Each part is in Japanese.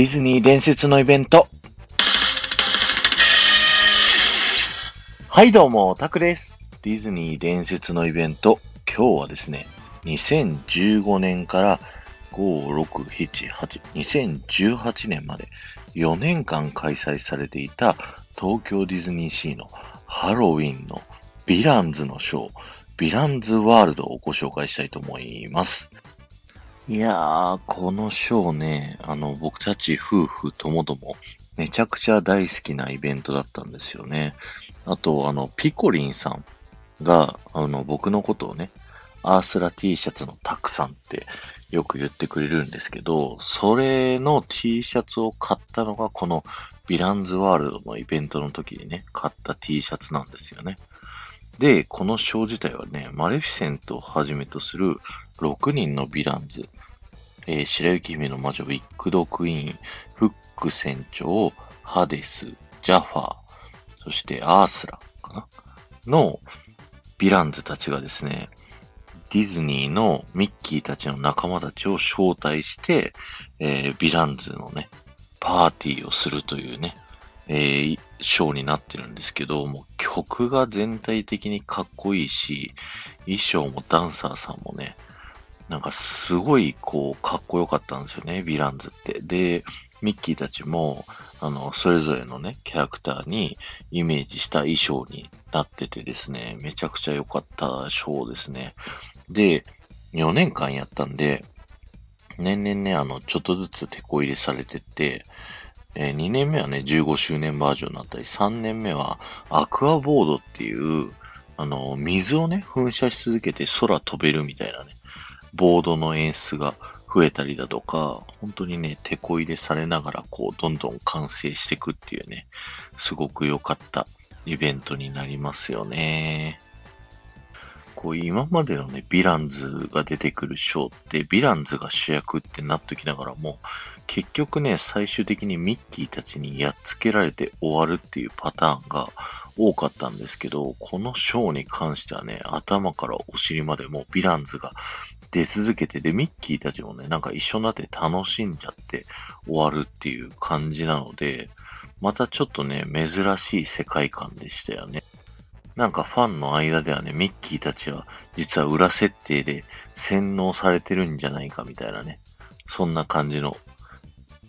ディズニー伝説のイベント。はいどうも、タクです。ディズニー伝説のイベント。今日はですね、2015年から5、6、7、8、2018年まで4年間開催されていた東京ディズニーシーのハロウィンのヴィランズのショー、ヴィランズワールドをご紹介したいと思います。いやー、このショーね、あの、僕たち夫婦ともども、めちゃくちゃ大好きなイベントだったんですよね。あと、あの、ピコリンさんが、あの、僕のことをね、アースラ T シャツのたくさんってよく言ってくれるんですけど、それの T シャツを買ったのがこのヴィランズワールドのイベントの時にね、買った T シャツなんですよね。で、このショー自体はね、マレフィセントをはじめとする6人のヴィランズ、えー白雪姫の魔女、ウィックドクイーン、フック船長、ハデス、ジャファー、そしてアースラかな？のヴィランズたちがですね、ディズニーのミッキーたちの仲間たちを招待して、えーヴィランズのね、パーティーをするというね、えーショーになってるんですけど、もう曲が全体的にかっこいいし、衣装もダンサーさんもね、なんかすごいこうかっこよかったんですよね、ヴィランズって。で、ミッキーたちも、あの、それぞれのね、キャラクターにイメージした衣装になっててですね、めちゃくちゃ良かったショーですね。で、4年間やったんで、年々ね、あの、ちょっとずつ手こ入れされてって、えー2年目はね、15周年バージョンになったり、3年目はアクアボードっていう、あの、水をね、噴射し続けて空飛べるみたいなね、ボードの演出が増えたりだとか、本当にね、手こ入れされながら、こう、どんどん完成していくっていうね、すごく良かったイベントになりますよね。こう、今までのね、ヴィランズが出てくるショーって、ヴィランズが主役ってなっときながらも、結局ね、最終的にミッキーたちにやっつけられて終わるっていうパターンが多かったんですけど、このショーに関してはね、頭からお尻までもうヴィランズが出続けて、で、ミッキーたちもね、なんか一緒になって楽しんじゃって終わるっていう感じなので、またちょっとね、珍しい世界観でしたよね。なんかファンの間ではね、ミッキーたちは実は裏設定で洗脳されてるんじゃないかみたいなね、そんな感じの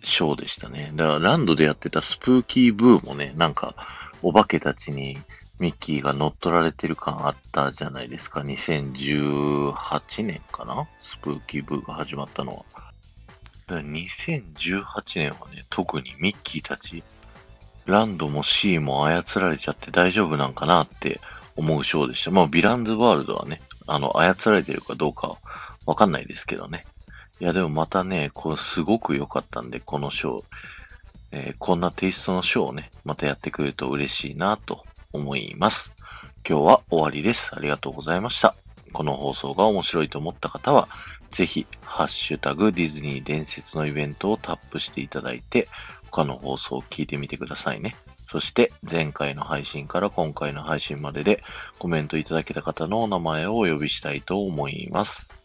ショーでしたね。だからランドでやってたスプーキーブーもね、なんかお化けたちにミッキーが乗っ取られてる感あったじゃないですか。2018年かな？スプーキーブーが始まったのは。2018年はね、特にミッキーたち、ランドもシーも操られちゃって大丈夫なんかなって思うショーでした。まあ、ヴィランズワールドはね、あの、操られてるかどうかわかんないですけどね。いや、でもまたね、これすごく良かったんで、このショー、えーこんなテイストのショーをね、またやってくれると嬉しいなと思います。今日は終わりです。ありがとうございました。この放送が面白いと思った方は、ぜひ、ハッシュタグディズニー伝説のイベントをタップしていただいて、他の放送を聞いてみてくださいね。そして、前回の配信から今回の配信まででコメントいただけた方のお名前をお呼びしたいと思います。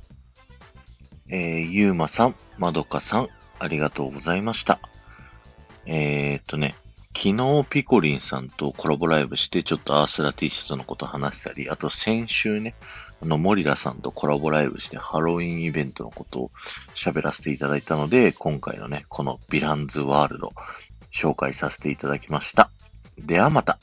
えー、ゆうまさん、まどかさん、ありがとうございました。えーっとね、昨日ピコリンさんとコラボライブして、ちょっとアースラ T シャツのこと話したり、あと先週ね、あの、モリラさんとコラボライブしてハロウィンイベントのことを喋らせていただいたので、今回のね、このヴィランズワールド、紹介させていただきました。ではまた。